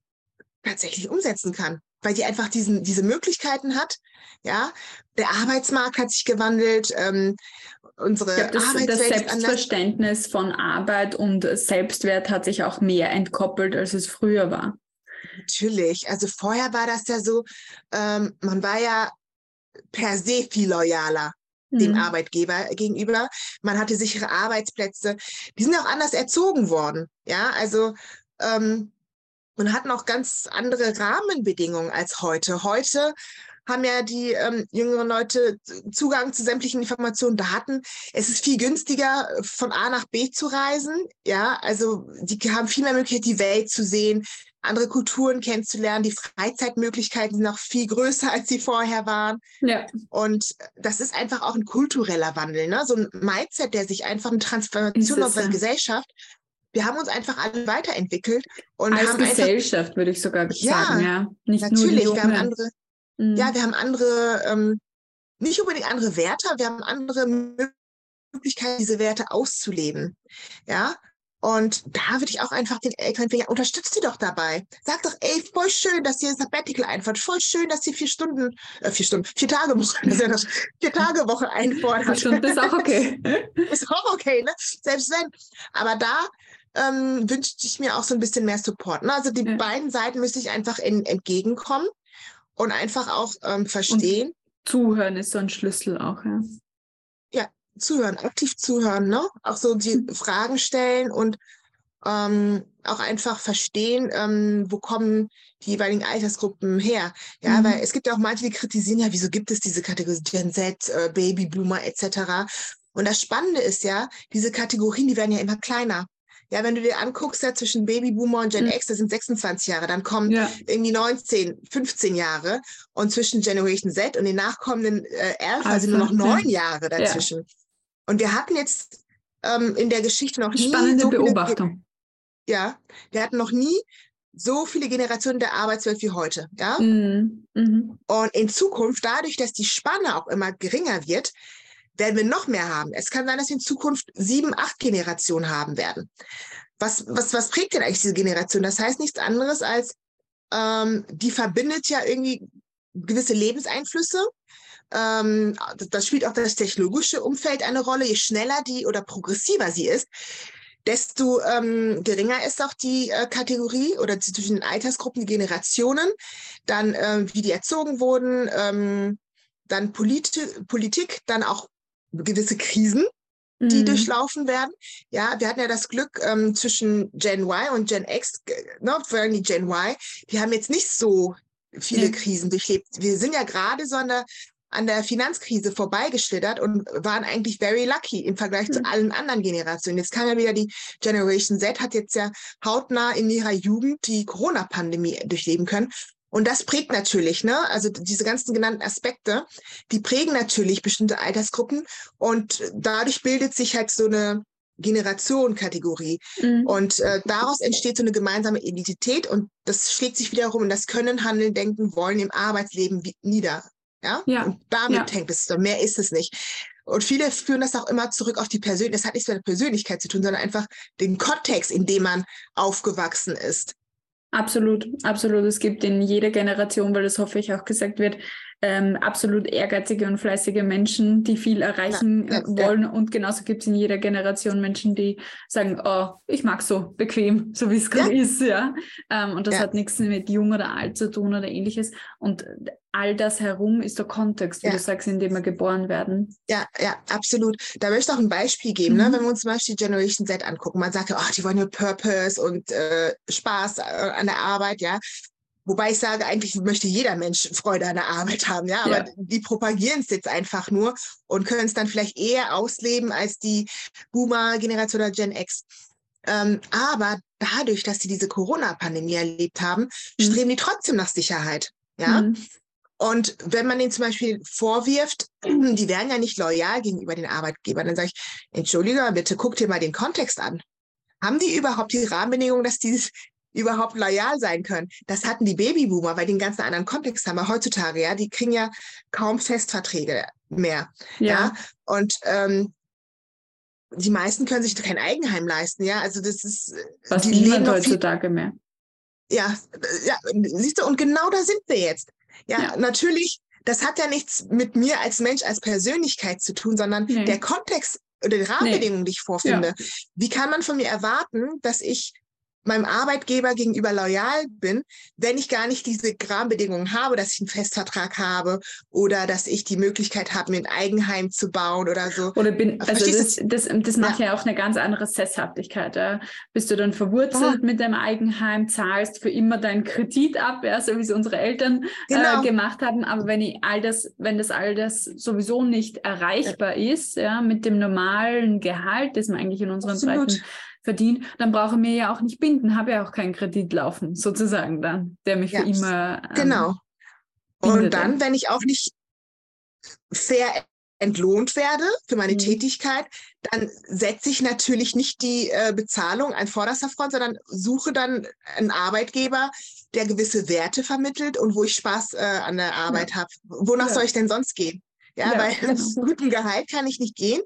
tatsächlich umsetzen kann, weil die einfach diesen, diese Möglichkeiten hat. Ja, der Arbeitsmarkt hat sich gewandelt. Ähm, unsere glaub, das, das Selbstverständnis von Arbeit und Selbstwert hat sich auch mehr entkoppelt, als es früher war. Natürlich. Also vorher war das ja so, ähm, man war ja per se viel loyaler dem mhm. Arbeitgeber gegenüber. Man hatte sichere Arbeitsplätze. Die sind auch anders erzogen worden. Ja, also ähm, und hatten auch ganz andere Rahmenbedingungen als heute. Heute haben ja die ähm, jüngeren Leute Zugang zu sämtlichen Informationen, Daten. Es ist viel günstiger, von A nach B zu reisen. Ja, also die haben viel mehr Möglichkeit, die Welt zu sehen, andere Kulturen kennenzulernen. Die Freizeitmöglichkeiten sind noch viel größer, als sie vorher waren. Ja. Und das ist einfach auch ein kultureller Wandel, ne? so ein Mindset, der sich einfach eine Transformation unserer ja. Gesellschaft. Wir haben uns einfach alle weiterentwickelt und Als haben Gesellschaft würde ich sogar ja, sagen, ja. Nicht natürlich, nur wir haben andere, mhm. ja, wir haben andere, ähm, nicht unbedingt andere Werte, wir haben andere Möglichkeiten, diese Werte auszuleben. Ja, und da würde ich auch einfach den Eltern ja, unterstützt sie doch dabei. Sag doch, ey, voll schön, dass ihr Sabbatical einfordert. Voll schön, dass ihr vier Stunden, äh, vier Stunden, vier Tage Woche, das ist ja das, vier Tage Woche einfordert. Vier Stunden ist auch okay. ist auch okay, ne? Selbst wenn. Aber da ähm, wünschte ich mir auch so ein bisschen mehr Support. Ne? Also die ja. beiden Seiten müsste ich einfach in, entgegenkommen und einfach auch ähm, verstehen. Und zuhören ist so ein Schlüssel auch, ja zuhören, aktiv zuhören, ne? Auch so die mhm. Fragen stellen und ähm, auch einfach verstehen, ähm, wo kommen die jeweiligen Altersgruppen her. Ja, mhm. weil es gibt ja auch manche, die kritisieren, ja, wieso gibt es diese Kategorie Gen Z, äh, Babyboomer etc. Und das Spannende ist ja, diese Kategorien, die werden ja immer kleiner. Ja, wenn du dir anguckst, ja, zwischen Babyboomer und Gen mhm. X, das sind 26 Jahre, dann kommen ja. irgendwie 19, 15 Jahre und zwischen Generation Z und den nachkommenden äh, Alpha also, sind nur noch neun Jahre dazwischen. Und wir hatten jetzt ähm, in der Geschichte noch nie. Spannende so Beobachtung. ja, wir hatten noch nie so viele Generationen der Arbeitswelt wie heute. Ja? Mhm. Mhm. Und in Zukunft, dadurch, dass die Spanne auch immer geringer wird, werden wir noch mehr haben. Es kann sein, dass wir in Zukunft sieben, acht Generationen haben werden. Was, was, was prägt denn eigentlich diese Generation? Das heißt nichts anderes als, ähm, die verbindet ja irgendwie gewisse Lebenseinflüsse ähm, das spielt auch das technologische Umfeld eine Rolle. Je schneller die oder progressiver sie ist, desto ähm, geringer ist auch die äh, Kategorie oder zwischen den Altersgruppen, die Generationen, dann äh, wie die erzogen wurden, ähm, dann Polit Politik, dann auch gewisse Krisen, die mhm. durchlaufen werden. Ja, wir hatten ja das Glück ähm, zwischen Gen Y und Gen X, ne, vor allem die Gen Y, die haben jetzt nicht so viele ja. Krisen durchlebt. Wir sind ja gerade so an der, an der Finanzkrise vorbeigeschlittert und waren eigentlich very lucky im Vergleich mhm. zu allen anderen Generationen. Jetzt kam ja wieder die Generation Z, hat jetzt ja hautnah in ihrer Jugend die Corona-Pandemie durchleben können. Und das prägt natürlich, ne? Also diese ganzen genannten Aspekte, die prägen natürlich bestimmte Altersgruppen und dadurch bildet sich halt so eine Generation-Kategorie. Mhm. Und äh, daraus entsteht so eine gemeinsame Identität und das schlägt sich wiederum in das Können, Handeln, Denken, Wollen im Arbeitsleben nieder. Ja? ja. Und damit ja. hängt es, mehr ist es nicht. Und viele führen das auch immer zurück auf die Persönlichkeit. Das hat nichts mit der Persönlichkeit zu tun, sondern einfach den Kontext, in dem man aufgewachsen ist. Absolut, absolut. Es gibt in jeder Generation, weil das hoffe ich auch gesagt wird, ähm, absolut ehrgeizige und fleißige Menschen, die viel erreichen ja, wollen. Ja. Und genauso gibt es in jeder Generation Menschen, die sagen, oh, ich mag so bequem, so wie es gerade ja. ist, ja. Ähm, und das hat nichts mit jung oder alt zu tun oder ähnliches. Und all das herum ist der Kontext, wie du sagst, in dem wir geboren werden. Ja, ja, absolut. Da möchte ich auch ein Beispiel geben, ne? mhm. ne? wenn wir uns zum Beispiel Generation Z angucken. Man sagt ja, oh, die wollen ja Purpose und äh, Spaß äh, an der Arbeit, ja. Wobei ich sage, eigentlich möchte jeder Mensch Freude an der Arbeit haben, ja, aber ja. die propagieren es jetzt einfach nur und können es dann vielleicht eher ausleben als die Boomer-Generation oder Gen X. Ähm, aber dadurch, dass sie diese Corona-Pandemie erlebt haben, mhm. streben die trotzdem nach Sicherheit, ja. Mhm. Und wenn man ihnen zum Beispiel vorwirft, die wären ja nicht loyal gegenüber den Arbeitgebern, dann sage ich, entschuldige, bitte guck dir mal den Kontext an. Haben die überhaupt die Rahmenbedingungen, dass die überhaupt loyal sein können. Das hatten die Babyboomer, weil die einen ganz anderen Kontext haben. Aber heutzutage, ja, die kriegen ja kaum Festverträge mehr. Ja. ja? Und ähm, die meisten können sich kein Eigenheim leisten, ja. Also das ist äh, was die niemand heutzutage mehr. Ja, ja, siehst du, und genau da sind wir jetzt. Ja, ja, natürlich, das hat ja nichts mit mir als Mensch, als Persönlichkeit zu tun, sondern nee. der Kontext oder die Rahmenbedingungen, nee. die ich vorfinde. Ja. Wie kann man von mir erwarten, dass ich meinem Arbeitgeber gegenüber loyal bin, wenn ich gar nicht diese Rahmenbedingungen habe, dass ich einen Festvertrag habe oder dass ich die Möglichkeit habe, mir ein Eigenheim zu bauen oder so. Oder bin, also das, das, das, macht ja. ja. auch eine ganz andere Sesshaftigkeit. Ja. Bist du dann verwurzelt ja. mit deinem Eigenheim, zahlst für immer deinen Kredit ab, ja, so wie es unsere Eltern äh, genau. äh, gemacht haben. Aber wenn ich all das, wenn das all das sowieso nicht erreichbar ist, ja, mit dem normalen Gehalt, das man eigentlich in unseren Absolut. Breiten verdiene, dann brauche ich mir ja auch nicht binden, habe ja auch keinen Kredit laufen, sozusagen dann, der mich ja, für immer. Ähm, genau. Und dann, wenn ich auch nicht fair entlohnt werde für meine mhm. Tätigkeit, dann setze ich natürlich nicht die äh, Bezahlung an vorderster Front, sondern suche dann einen Arbeitgeber, der gewisse Werte vermittelt und wo ich Spaß äh, an der Arbeit ja. habe. Wonach ja. soll ich denn sonst gehen? Ja, ja, weil genau. guten Gehalt kann ich nicht gehen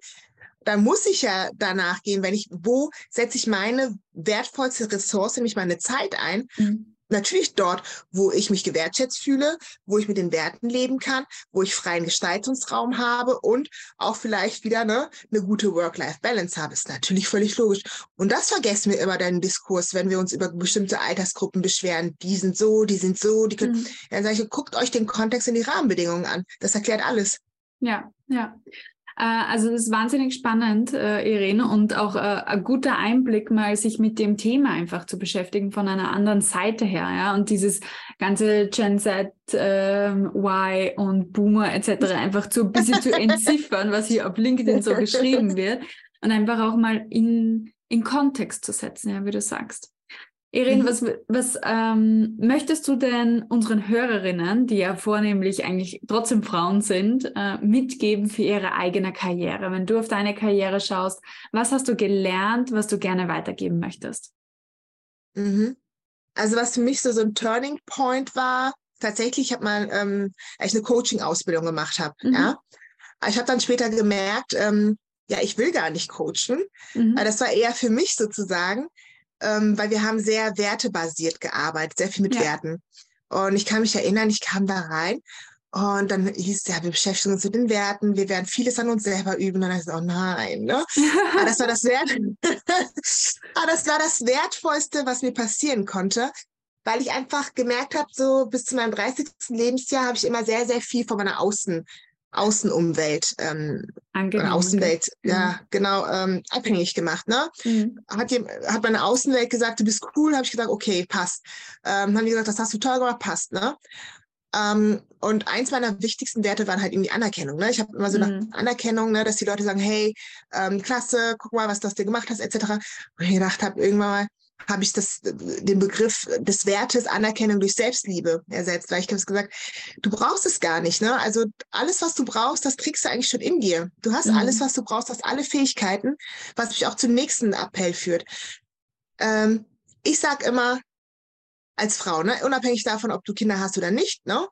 dann muss ich ja danach gehen, wenn ich, wo setze ich meine wertvollste Ressource, nämlich meine Zeit ein? Mhm. Natürlich dort, wo ich mich gewertschätzt fühle, wo ich mit den Werten leben kann, wo ich freien Gestaltungsraum habe und auch vielleicht wieder ne, eine gute Work-Life-Balance habe. Ist natürlich völlig logisch. Und das vergessen wir immer deinen Diskurs, wenn wir uns über bestimmte Altersgruppen beschweren. Die sind so, die sind so, die können. Mhm. Dann sage ich, guckt euch den Kontext und die Rahmenbedingungen an. Das erklärt alles. Ja, ja. Äh, also das ist wahnsinnig spannend, äh, Irene, und auch äh, ein guter Einblick, mal sich mit dem Thema einfach zu beschäftigen von einer anderen Seite her, ja. Und dieses ganze Gen Z, äh, Y und Boomer etc. einfach zu ein bisschen zu entziffern, was hier auf LinkedIn so geschrieben wird, und einfach auch mal in, in Kontext zu setzen, ja, wie du sagst. Irene, mhm. was, was ähm, möchtest du denn unseren Hörerinnen, die ja vornehmlich eigentlich trotzdem Frauen sind, äh, mitgeben für ihre eigene Karriere? Wenn du auf deine Karriere schaust, was hast du gelernt, was du gerne weitergeben möchtest? Mhm. Also was für mich so, so ein Turning Point war, tatsächlich, ich habe mal ähm, ich eine Coaching-Ausbildung gemacht habe. Mhm. Ja? Ich habe dann später gemerkt, ähm, ja, ich will gar nicht coachen. Mhm. Das war eher für mich sozusagen ähm, weil wir haben sehr wertebasiert gearbeitet, sehr viel mit ja. Werten. Und ich kann mich erinnern, ich kam da rein Und dann hieß es ja, wir beschäftigen uns mit den Werten, wir werden vieles an uns selber üben. Und dann ist es, oh nein, ne? Aber das war das Wert. Aber das war das Wertvollste, was mir passieren konnte, weil ich einfach gemerkt habe, so bis zu meinem 30. Lebensjahr habe ich immer sehr, sehr viel von meiner Außen, Außenumwelt, ähm, Außenwelt, mhm. ja, genau, ähm, abhängig gemacht. Ne? Mhm. Hat, die, hat meine Außenwelt gesagt, du bist cool, habe ich gesagt, okay, passt. Ähm, haben die gesagt, das hast du toll gemacht, passt. Ne? Ähm, und eins meiner wichtigsten Werte waren halt irgendwie Anerkennung. Ne? Ich habe immer so mhm. nach Anerkennung, ne, dass die Leute sagen, hey, ähm, klasse, guck mal, was du aus dir gemacht hast, etc. Und ich gedacht habe, irgendwann mal habe ich das, den Begriff des Wertes Anerkennung durch Selbstliebe ersetzt, weil ich habe gesagt, du brauchst es gar nicht. Ne? Also alles, was du brauchst, das kriegst du eigentlich schon in dir. Du hast mhm. alles, was du brauchst, hast alle Fähigkeiten, was mich auch zum nächsten Appell führt. Ähm, ich sage immer, als Frau, ne? unabhängig davon, ob du Kinder hast oder nicht. Ne?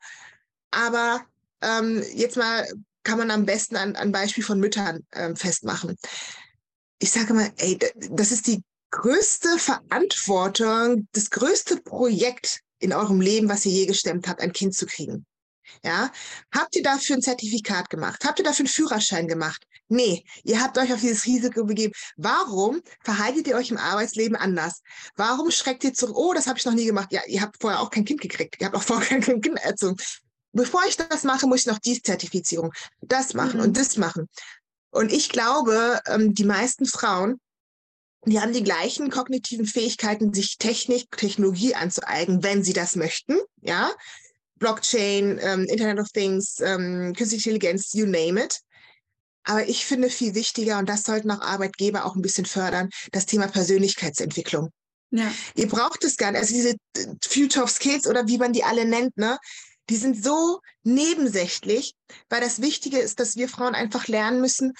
Aber ähm, jetzt mal kann man am besten an, an Beispiel von Müttern ähm, festmachen. Ich sage mal, ey, das ist die größte Verantwortung, das größte Projekt in eurem Leben, was ihr je gestemmt habt, ein Kind zu kriegen. Ja, habt ihr dafür ein Zertifikat gemacht? Habt ihr dafür einen Führerschein gemacht? Nee, ihr habt euch auf dieses Risiko begeben. Warum verhaltet ihr euch im Arbeitsleben anders? Warum schreckt ihr zurück? Oh, das habe ich noch nie gemacht. Ja, ihr habt vorher auch kein Kind gekriegt. Ihr habt auch vorher kein Kind erzogen. Bevor ich das mache, muss ich noch die Zertifizierung, das machen mhm. und das machen. Und ich glaube, ähm, die meisten Frauen, die haben die gleichen kognitiven Fähigkeiten, sich Technik, Technologie anzueigen, wenn sie das möchten. Ja, Blockchain, ähm, Internet of Things, ähm, Künstliche Intelligenz, you name it. Aber ich finde viel wichtiger, und das sollten auch Arbeitgeber auch ein bisschen fördern, das Thema Persönlichkeitsentwicklung. Ja. Ihr braucht es gar nicht. Also diese äh, Future of Skills oder wie man die alle nennt, ne? Die sind so nebensächlich, weil das Wichtige ist, dass wir Frauen einfach lernen müssen,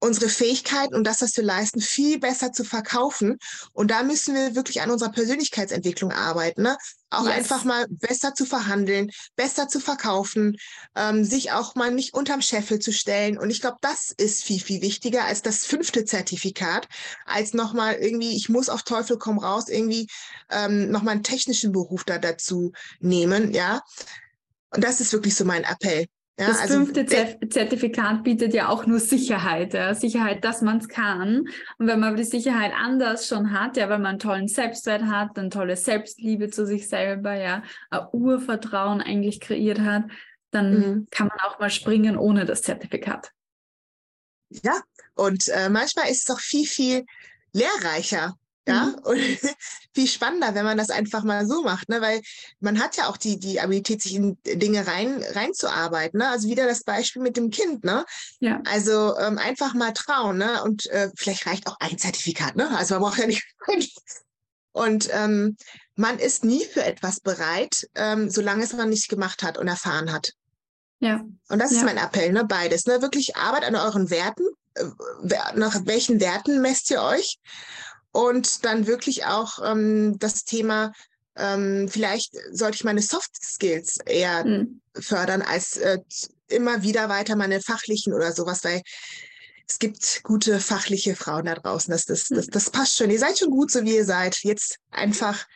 unsere Fähigkeiten und das, was wir leisten, viel besser zu verkaufen. Und da müssen wir wirklich an unserer Persönlichkeitsentwicklung arbeiten. Ne? Auch yes. einfach mal besser zu verhandeln, besser zu verkaufen, ähm, sich auch mal nicht unterm Scheffel zu stellen. Und ich glaube, das ist viel, viel wichtiger als das fünfte Zertifikat, als nochmal irgendwie, ich muss auf Teufel komm raus, irgendwie ähm, nochmal einen technischen Beruf da dazu nehmen. Ja. Und das ist wirklich so mein Appell. Ja, das also fünfte Zertifikat bietet ja auch nur Sicherheit, ja? Sicherheit, dass man es kann. Und wenn man die Sicherheit anders schon hat, ja, wenn man einen tollen Selbstwert hat, eine tolle Selbstliebe zu sich selber, ja, ein Urvertrauen eigentlich kreiert hat, dann mhm. kann man auch mal springen ohne das Zertifikat. Ja, und äh, manchmal ist es auch viel, viel lehrreicher, ja, mhm. und viel spannender, wenn man das einfach mal so macht, ne? Weil man hat ja auch die, die Abilität, sich in Dinge rein, reinzuarbeiten. Ne? Also wieder das Beispiel mit dem Kind, ne? Ja. Also ähm, einfach mal trauen, ne? Und äh, vielleicht reicht auch ein Zertifikat, ne? Also man braucht ja nicht. und ähm, man ist nie für etwas bereit, ähm, solange es man nicht gemacht hat und erfahren hat. Ja. Und das ja. ist mein Appell, ne? Beides, ne? Wirklich Arbeit an euren Werten. Äh, nach welchen Werten messt ihr euch? Und dann wirklich auch ähm, das Thema, ähm, vielleicht sollte ich meine Soft Skills eher mhm. fördern, als äh, immer wieder weiter meine fachlichen oder sowas, weil es gibt gute fachliche Frauen da draußen. Das, das, das, hm. das passt schon. Ihr seid schon gut, so wie ihr seid. Jetzt einfach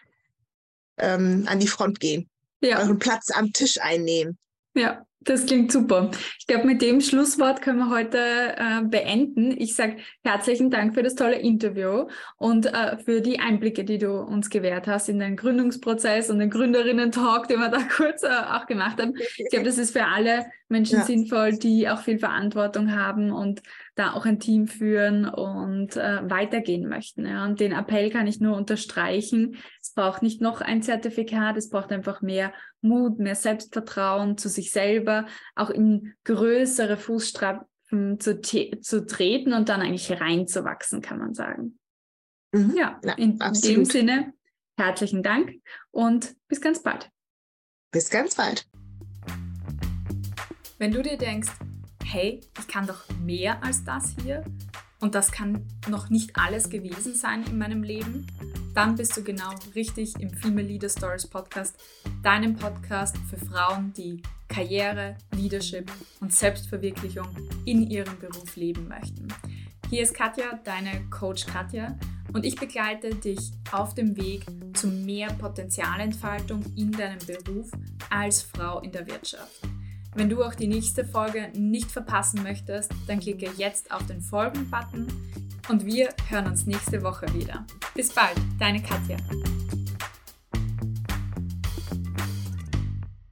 ähm, an die Front gehen. Ja. Euren Platz am Tisch einnehmen. Ja, das klingt super. Ich glaube, mit dem Schlusswort können wir heute äh, beenden. Ich sage herzlichen Dank für das tolle Interview und äh, für die Einblicke, die du uns gewährt hast in den Gründungsprozess und den Gründerinnen-Talk, den wir da kurz äh, auch gemacht haben. Ich glaube, das ist für alle Menschen ja. sinnvoll, die auch viel Verantwortung haben und da auch ein Team führen und äh, weitergehen möchten. Ja. Und den Appell kann ich nur unterstreichen. Es braucht nicht noch ein Zertifikat, es braucht einfach mehr Mut, mehr Selbstvertrauen zu sich selber, auch in größere Fußstapfen zu, zu treten und dann eigentlich reinzuwachsen, kann man sagen. Mhm. Ja, ja, in absolut. dem Sinne, herzlichen Dank und bis ganz bald. Bis ganz bald. Wenn du dir denkst, hey, ich kann doch mehr als das hier und das kann noch nicht alles gewesen sein in meinem Leben, dann bist du genau richtig im Female Leader Stories Podcast, deinem Podcast für Frauen, die Karriere, Leadership und Selbstverwirklichung in ihrem Beruf leben möchten. Hier ist Katja, deine Coach Katja, und ich begleite dich auf dem Weg zu mehr Potenzialentfaltung in deinem Beruf als Frau in der Wirtschaft. Wenn du auch die nächste Folge nicht verpassen möchtest, dann klicke jetzt auf den Folgen-Button und wir hören uns nächste Woche wieder. Bis bald, deine Katja.